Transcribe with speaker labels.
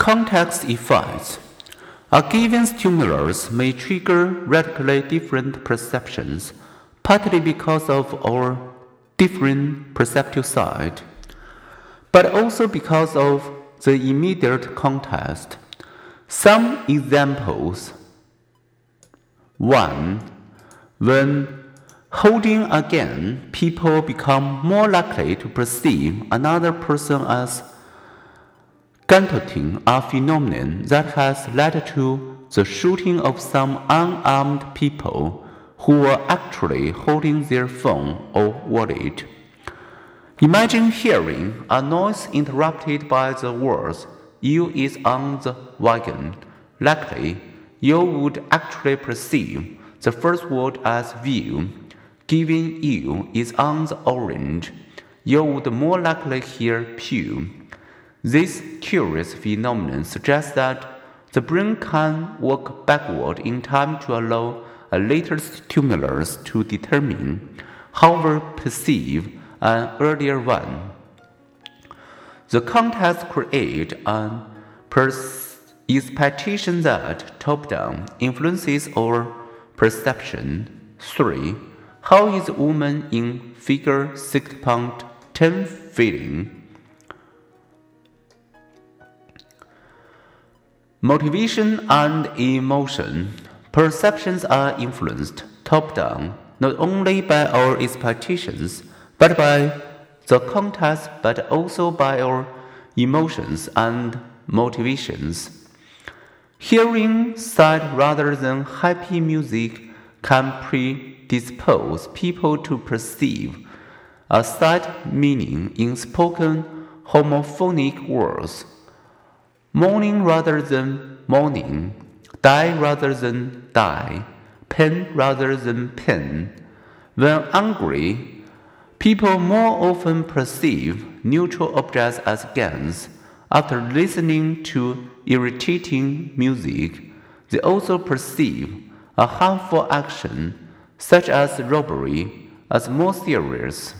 Speaker 1: Context effects. A given stimulus may trigger radically different perceptions, partly because of our different perceptual side, but also because of the immediate context. Some examples 1. When holding again, people become more likely to perceive another person as guillotining a phenomenon that has led to the shooting of some unarmed people who were actually holding their phone or wallet. Imagine hearing a noise interrupted by the words, You is on the wagon. Likely, you would actually perceive the first word as view. Given you is on the orange, you would more likely hear pew. This curious phenomenon suggests that the brain can work backward in time to allow a later stimulus to determine, however, perceive an earlier one. The context creates an expectation that top-down influences our perception. 3. How is woman in figure 6.10 feeling? Motivation and emotion. Perceptions are influenced top down not only by our expectations, but by the context, but also by our emotions and motivations. Hearing sad rather than happy music can predispose people to perceive a sad meaning in spoken homophonic words Mourning rather than morning, die rather than dye, pen rather than pen. When angry, people more often perceive neutral objects as guns. After listening to irritating music, they also perceive a harmful action, such as robbery, as more serious.